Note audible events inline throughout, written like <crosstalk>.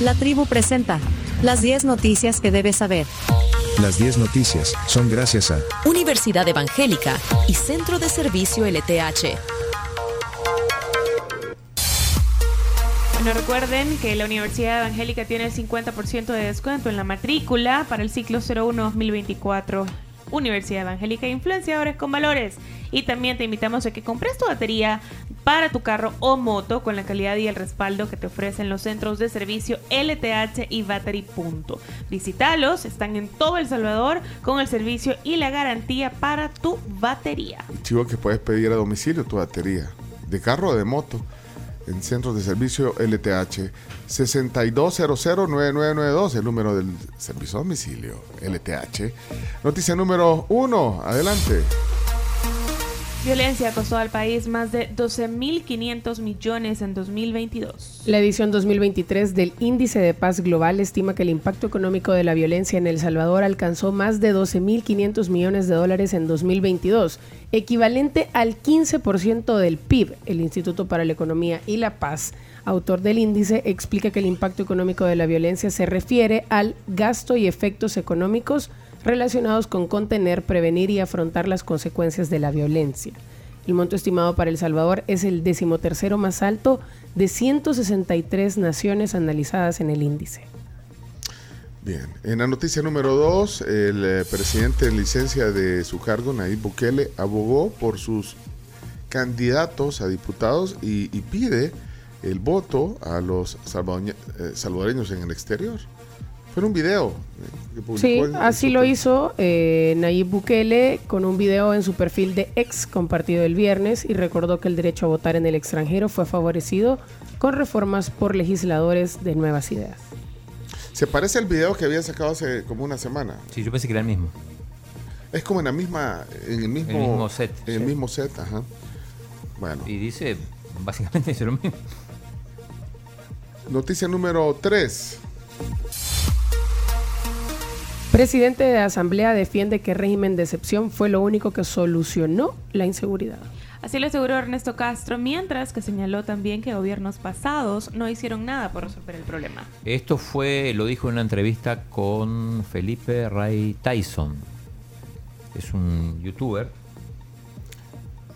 La tribu presenta las 10 noticias que debes saber. Las 10 noticias son gracias a Universidad Evangélica y Centro de Servicio LTH. Bueno, recuerden que la Universidad Evangélica tiene el 50% de descuento en la matrícula para el ciclo 01-2024. Universidad Evangélica Influenciadores con Valores. Y también te invitamos a que compres tu batería para tu carro o moto con la calidad y el respaldo que te ofrecen los centros de servicio LTH y Battery. Punto. Visítalos, están en todo El Salvador con el servicio y la garantía para tu batería. Chivo que puedes pedir a domicilio tu batería, de carro o de moto, en centros de servicio LTH 62009992, el número del servicio a domicilio LTH. Noticia número uno, adelante. Violencia costó al país más de 12.500 millones en 2022. La edición 2023 del Índice de Paz Global estima que el impacto económico de la violencia en El Salvador alcanzó más de 12.500 millones de dólares en 2022, equivalente al 15% del PIB. El Instituto para la Economía y la Paz, autor del índice, explica que el impacto económico de la violencia se refiere al gasto y efectos económicos relacionados con contener, prevenir y afrontar las consecuencias de la violencia. El monto estimado para El Salvador es el decimotercero más alto de 163 naciones analizadas en el índice. Bien, en la noticia número dos, el eh, presidente en licencia de su cargo, Nayib Bukele, abogó por sus candidatos a diputados y, y pide el voto a los eh, salvadoreños en el exterior. Fue un video. que Sí, publicó en- en así lo hizo eh, Nayib Bukele con un video en su perfil de ex compartido el viernes y recordó que el derecho a votar en el extranjero fue favorecido con reformas por legisladores de nuevas ideas. Se parece al video que había sacado hace como una semana. Sí, yo pensé que era el mismo. Es como en la misma, en el mismo, El mismo set, En el mismo set, ajá. Bueno, Y dice, básicamente <laughs> dice lo mismo. noticia número 3. Presidente de Asamblea defiende que régimen de excepción fue lo único que solucionó la inseguridad. Así lo aseguró Ernesto Castro, mientras que señaló también que gobiernos pasados no hicieron nada por resolver el problema. Esto fue, lo dijo en una entrevista con Felipe Ray Tyson. Es un youtuber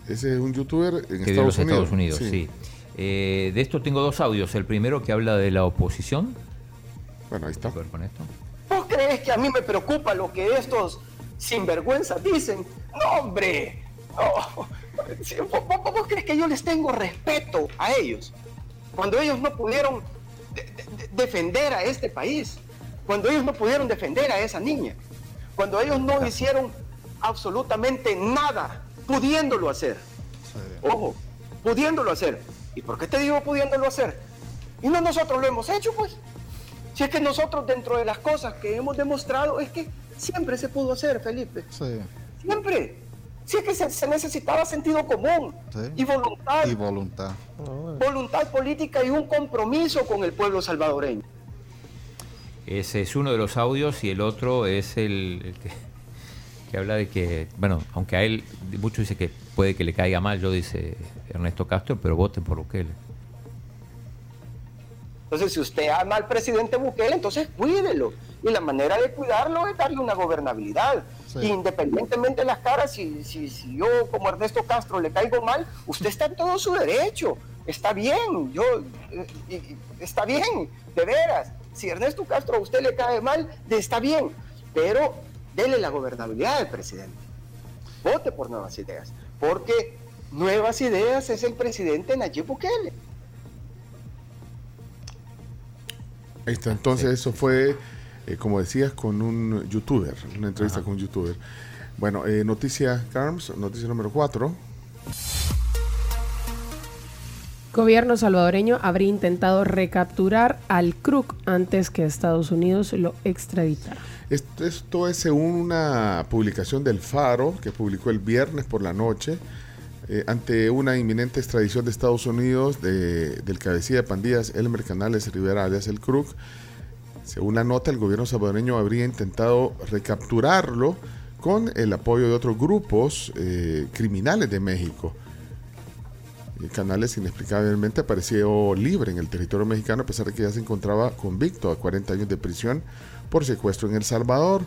Ese es un youtuber en que Estados los Unidos. Estados Unidos. Sí. Eh, de esto tengo dos audios. El primero que habla de la oposición. Bueno, ahí está. Voy a ver con esto. ¿Vos crees que a mí me preocupa lo que estos sinvergüenzas dicen? No, hombre. No. Si- ¿Vos, vos- vos crees que yo les tengo respeto a ellos? Cuando ellos no pudieron de- de- defender a este país, cuando ellos no pudieron defender a esa niña, cuando ellos no hicieron absolutamente nada, pudiéndolo hacer. Ojo, pudiéndolo hacer. ¿Y por qué te digo pudiéndolo hacer? Y no nosotros lo hemos hecho, pues. Si es que nosotros dentro de las cosas que hemos demostrado es que siempre se pudo hacer, Felipe. Siempre. Si es que se, se necesitaba sentido común Sí. y voluntad, Y voluntad. voluntad política y un compromiso con el pueblo salvadoreño. Ese es uno de los audios y el otro es el, el que, que habla de que, bueno, aunque a él mucho dice que puede que le caiga mal, yo dice Ernesto Castro, pero voten por Bukele. Entonces, si usted ama al presidente Bukele, entonces cuídelo. Y la manera de cuidarlo es darle una gobernabilidad. Sí. Independientemente de las caras, si, si, si yo como Ernesto Castro le caigo mal, usted está en todo su derecho. Está bien, yo eh, está bien, de veras. Si Ernesto Castro a usted le cae mal, está bien. Pero dele la gobernabilidad al presidente. Vote por nuevas ideas. Porque nuevas ideas es el presidente Nayib Bukele. Ahí está. Entonces, eso fue, eh, como decías, con un youtuber, una entrevista con un youtuber. Bueno, eh, noticia Carms, noticia número 4. Gobierno salvadoreño habría intentado recapturar al Kruk antes que Estados Unidos lo extraditara. Esto, esto es según una publicación del Faro que publicó el viernes por la noche eh, ante una inminente extradición de Estados Unidos de- del cabecilla de pandillas Elmer Canales Rivera alias El Kruk. Según la nota, el gobierno salvadoreño habría intentado recapturarlo con el apoyo de otros grupos eh, criminales de México. eh, Canales inexplicablemente apareció libre en el territorio mexicano a pesar de que ya se encontraba convicto a 40 años de prisión por secuestro en El Salvador.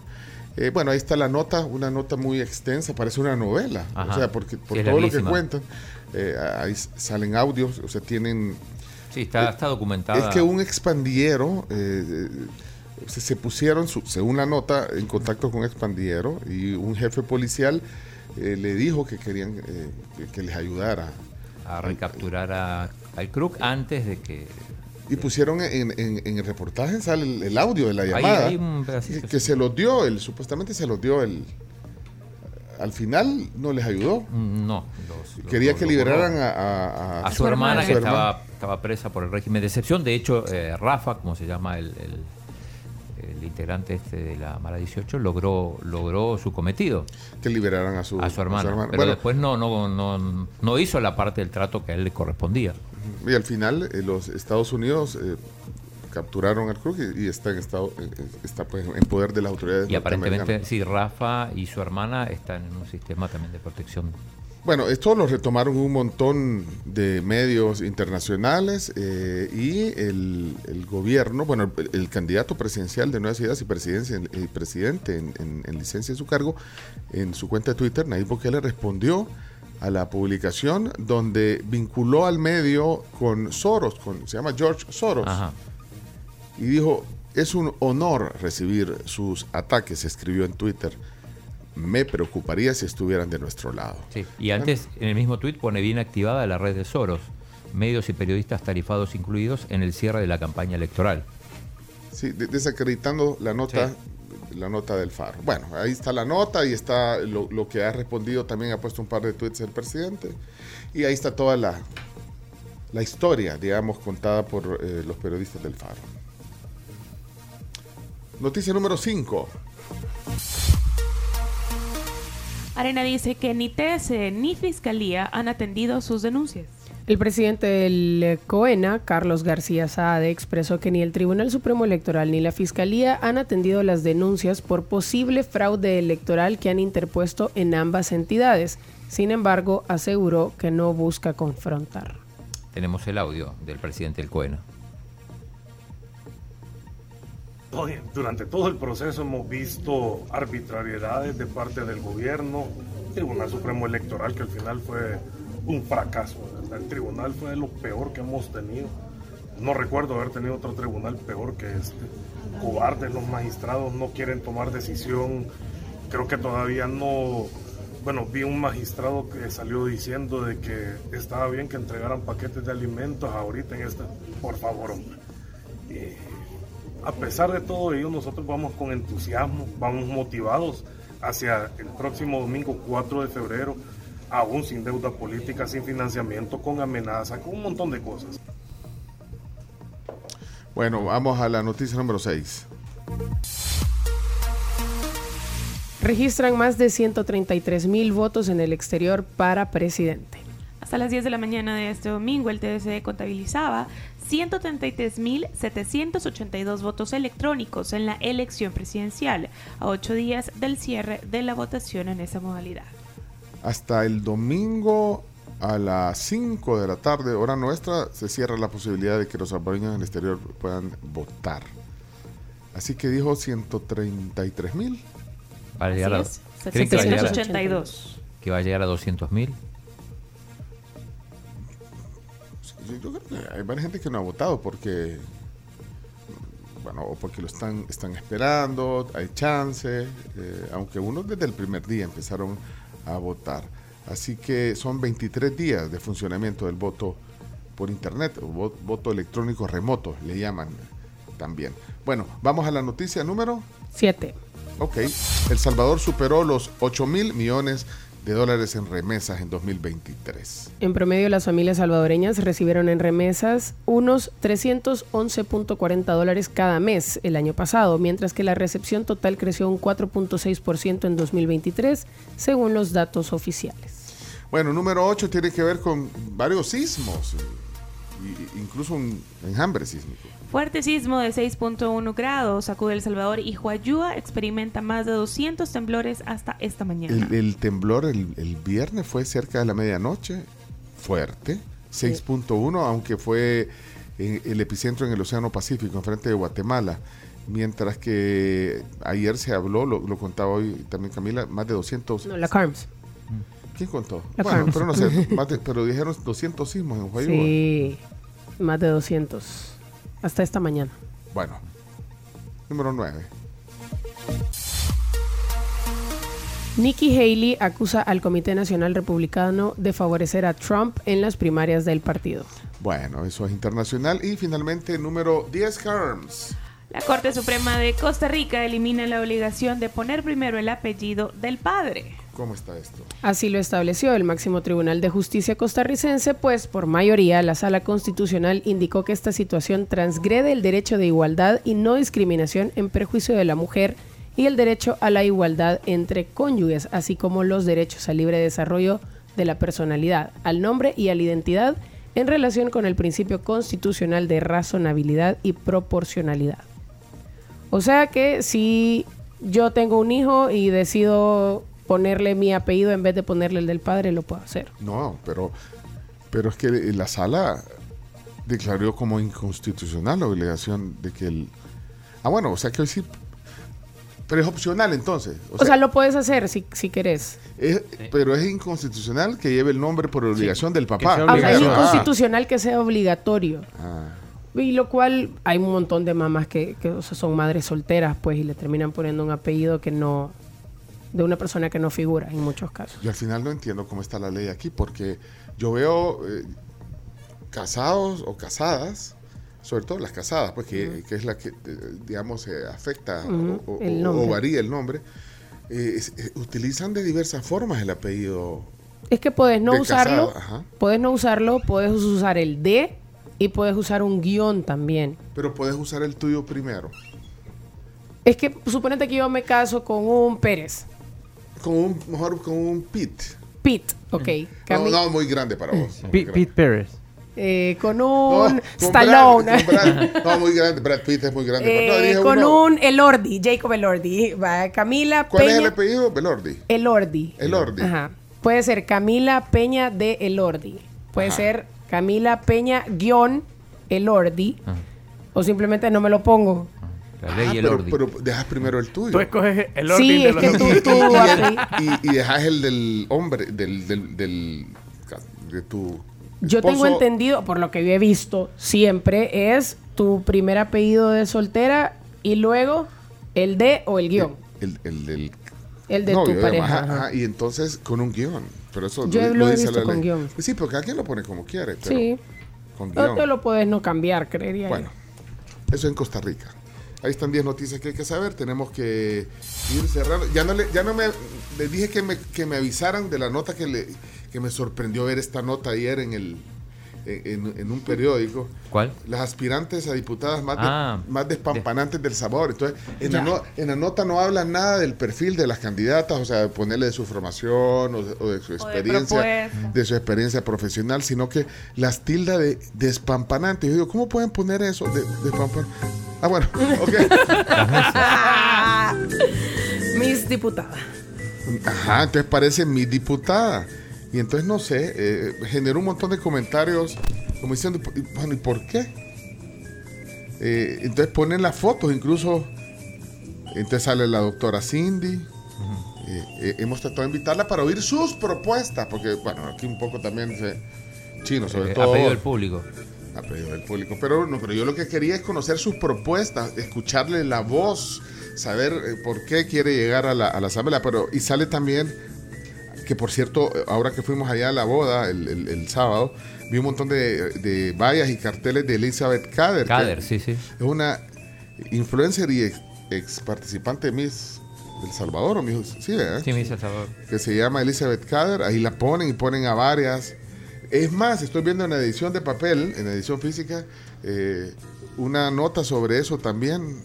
Eh, bueno, ahí está la nota, una nota muy extensa, parece una novela, Ajá. o sea, porque por Sí, todo lo que cuentan, eh, ahí salen audios, o sea, tienen... Sí, está, está documentada. Es que un expandillero, eh, eh, se, se pusieron, su- según la nota, en contacto con un expandillero y un jefe policial eh, le dijo que querían eh, que, que les ayudara. a recapturar a- al Crook antes de que Y pusieron en, en- en el reportaje, sale el, el audio de la Ahí- llamada, hay un pedacito, que, sí. se los dio, el, supuestamente se los dio el... Al final no les ayudó. mm, no. los- Quería los- que los liberaran a, a- a- a su hermana que su estaba, estaba presa por el régimen de excepción. De hecho, eh, Rafa, como se llama el, el- el integrante este de la Mara 18, logró, logró su cometido que liberaran a su, a su hermana. Pero Bueno, después no, no, no, no hizo la parte del trato que a él le correspondía. Y al final eh, los Estados Unidos eh, capturaron al Crook y, y está en estado eh, está pues, en poder de las autoridades Y aparentemente, sí, Rafa y su hermana están en un sistema también de protección. Bueno, esto lo retomaron un montón de medios internacionales eh, y el, el gobierno, bueno, el, el candidato presidencial de Nuevas Ideas y, presidencia, y presidente en, en- en licencia de su cargo, en su cuenta de Twitter, Nayib Bukele respondió a la publicación donde vinculó al medio con Soros, con, se llama George Soros. Ajá. y dijo, es un honor recibir sus ataques, escribió en Twitter. Me preocuparía si estuvieran de nuestro lado. Sí. Y antes, en el mismo tuit, pone bien activada la red de Soros, medios y periodistas tarifados incluidos en el cierre de la campaña electoral. Sí, de- desacreditando la nota, la nota del Faro. Bueno, ahí está la nota y está lo, que ha respondido, también ha puesto un par de tweets el presidente. Y ahí está toda la, la historia, digamos, contada por eh, los periodistas del Faro. Noticia número 5. Arena dice que ni TSE ni Fiscalía han atendido sus denuncias. El presidente del eh, COENA, Carlos García Saade, expresó que ni el Tribunal Supremo Electoral ni la Fiscalía han atendido las denuncias por posible fraude electoral que han interpuesto en ambas entidades. Sin embargo, aseguró que no busca confrontar. Tenemos el audio del presidente del COENA. Durante todo el proceso hemos visto arbitrariedades de parte del gobierno, Tribunal Supremo Electoral, que al final fue un fracaso. ¿verdad? El tribunal fue lo peor que hemos tenido. No recuerdo haber tenido otro tribunal peor que este. Cobardes los magistrados, no quieren tomar decisión. Creo que todavía no... Bueno, vi un magistrado que salió diciendo de que estaba bien que entregaran paquetes de alimentos ahorita en esta... Por favor, hombre. A pesar de todo ello, nosotros vamos con entusiasmo, vamos motivados hacia el próximo domingo 4 de febrero, aún sin deuda política, sin financiamiento, con amenaza, con un montón de cosas. Bueno, vamos a la noticia número 6. Registran más de 133 mil votos en el exterior para presidente. Hasta las 10 de la mañana de este domingo, el TSE contabilizaba 133.782 votos electrónicos en la elección presidencial, a ocho días del cierre de la votación en esa modalidad. Hasta el domingo a las 5 de la tarde, hora nuestra, se cierra la posibilidad de que los salvadoreños en el exterior puedan votar. Así que dijo 133 mil. Va a llegar a, Así es, ¿creen que va a llegar a- 782. que va a llegar a 200 mil? Yo, yo creo que hay varias gente que no ha votado porque, bueno, o porque lo están, están esperando, hay chance, eh, aunque unos desde el primer día empezaron a votar. Así que son 23 días de funcionamiento del voto por internet, o vo- voto electrónico remoto, le llaman también. Bueno, vamos a la noticia número 7. Ok, El Salvador superó los 8 mil millones de dólares en remesas en 2023. En promedio, las familias salvadoreñas recibieron en remesas unos 311.40 dólares cada mes el año pasado, mientras que la recepción total creció un 4.6% en 2023, según los datos oficiales. Bueno, número 8 tiene que ver con varios sismos, y- incluso un enjambre sísmico. Fuerte sismo de 6.1 grados sacude El Salvador y Huayúa experimenta más de 200 temblores hasta esta mañana. El, el temblor el, el viernes fue cerca de la medianoche, fuerte, 6.1, aunque fue eh, el epicentro en el Océano Pacífico, enfrente de Guatemala. Mientras que ayer se habló, lo, lo contaba hoy también Camila, más de 200. No, la CARMS. ¿Quién contó? La bueno, pero no sé, <laughs> pero dijeron 200 sismos en Guayúa. Sí, más de 200. Hasta esta mañana. Bueno, número 9. Nikki Haley acusa al Comité Nacional Republicano de favorecer a Trump en las primarias del partido. Bueno, eso es internacional. Y finalmente, número 10, Carms. La Corte Suprema de Costa Rica elimina la obligación de poner primero el apellido del padre. ¿Cómo está esto? Así lo estableció el máximo Tribunal de Justicia costarricense, pues por mayoría la Sala Constitucional indicó que esta situación transgrede el derecho de igualdad y no discriminación en perjuicio de la mujer y el derecho a la igualdad entre cónyuges, así como los derechos al libre desarrollo de la personalidad, al nombre y a la identidad en relación con el principio constitucional de razonabilidad y proporcionalidad. O sea que si yo tengo un hijo y decido ponerle mi apellido en vez de ponerle el del padre, lo puedo hacer. No, pero, pero es que la sala declaró como inconstitucional la obligación de que el... Ah, bueno, o sea que hoy sí... Pero es opcional entonces. O sea, lo puedes hacer si, si querés. es- pero es inconstitucional que lleve el nombre por obligación del papá. Ah, o sea, es inconstitucional que sea obligatorio. Ah, Y lo cual hay un montón de mamás que, que, o sea, son madres solteras, pues, y le terminan poniendo un apellido que no, de una persona que no figura en muchos casos. Yo al final no entiendo cómo está la ley aquí, porque yo veo eh, casados o casadas, sobre todo las casadas, pues que, que es la que, eh, digamos, eh, afecta o, o- el o- nombre. o varía el nombre, eh, es- eh, utilizan de diversas formas el apellido. Es que puedes no usarlo, puedes no usarlo, puedes usar el de y puedes usar un guion también. Pero puedes usar el tuyo primero. Es que suponete que yo me caso con un Pérez. Con un, mejor con un pit. Pete, ok. No, no, muy grande para vos. Pete. Pete Pérez. eh, con No, un con Stallone. Brad- con Brad- <laughs> no, muy grande. Brad Pitt es muy grande. no, Eh, con uno. un Elordi, Jacob Elordi. Va, Camila ¿Cuál es el apellido? Belordi. Elordi. Elordi. Ajá. Puede ser Camila Peña de Elordi. Puede Ajá. ser Camila Peña guion Elordi. O simplemente no me lo pongo. La ley Ah, y el pero, orden. pero dejas primero el tuyo. Tú escoges el orden Sí, de es que tú, tú apellido. y, y dejas el del hombre, del, del, del de tu Yo tengo entendido, por lo que yo he visto siempre, es tu primer apellido de soltera y luego el de o el guion. El, el del El de novio, tu pareja. ajá, ajá. y entonces con un guion. Pero eso Yo lo, lo he dice visto la con ley. guion. Sí, porque cada quien lo pone como quiere. Pero Sí. Con O guion. te lo puedes no cambiar, creería Bueno, eso en Costa Rica. Ahí están 10 noticias que hay que saber. Tenemos que ir cerrando. Ya no, le, ya no me. Les dije que me, que me avisaran de la nota que, le, que me sorprendió ver esta nota ayer en, el, en, en un periódico. ¿Cuál? Las aspirantes a diputadas más, de- Ah, más despampanantes del sabor. Entonces, en la, no- en la nota no habla nada del perfil de las candidatas, o sea, ponerle de su formación o de, o de su O de experiencia, de su experiencia profesional, sino que las tilda de despampanantes. Yo digo, ¿cómo pueden poner eso? De, despampan- Ah, bueno, ok. yo. <laughs> Mis diputadas. Ajá, entonces parece mi diputada. Y entonces, no sé, eh, generó un montón de comentarios como diciendo, "Y, bueno, ¿y por qué? Eh, entonces ponen las fotos, incluso, entonces sale la doctora Cindy. Eh, eh, hemos tratado de invitarla para oír sus propuestas, porque, bueno, aquí un poco también se... Chino, sobre todo. a pedido del público. A pedido del público. Pero, no, pero yo lo que quería es conocer sus propuestas, escucharle la voz, saber eh, por qué quiere llegar a la, a la asamblea. Pero, y sale también, que por cierto, ahora que fuimos allá a la boda el, el- el sábado, vi un montón de, de vallas y carteles de Elizabeth Kader. que Cader, sí, sí. Es una influencer y ex, ex participante de Miss del Salvador, o Miss, sí, ¿verdad? Sí, El Salvador. que se llama Elizabeth Kader, ahí la ponen y ponen a varias. Es más, estoy viendo en la edición de papel, en la edición física, eh, una nota sobre eso también.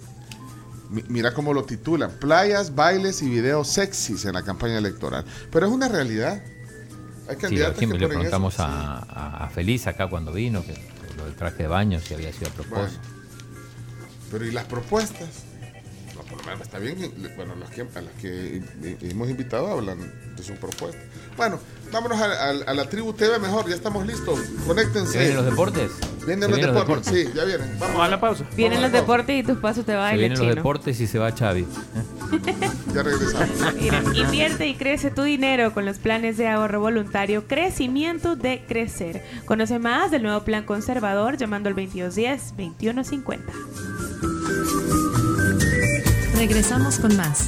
Mi- Mira cómo lo titulan, playas, bailes y videos sexys en la campaña electoral. Pero es una realidad. Hay Sí, candidatos aquí que le preguntamos eso. a, a- a Feliz acá cuando vino, que lo del traje de baño, si había sido a Bueno, propósito. pero ¿y las propuestas? No, por lo menos está bien. Bueno, que, a las que hemos invitado hablan de sus propuestas. Bueno, vámonos a, a- a la tribu TV mejor, ya estamos listos. Conéctense. ¿Se vienen los deportes? Vienen ¿Se los vienen deportes, sí, ya vienen. Vamos, Vamos a la pausa. Vienen los deportes y tus pasos te Se bailan vienen los chino. deportes y se va Xavi. <laughs> Ya regresamos. <laughs> Mira, invierte y crece tu dinero con los planes de ahorro voluntario Crecimiento de Crecer. Conoce más del nuevo plan conservador llamando al 2210-2150. Regresamos con más.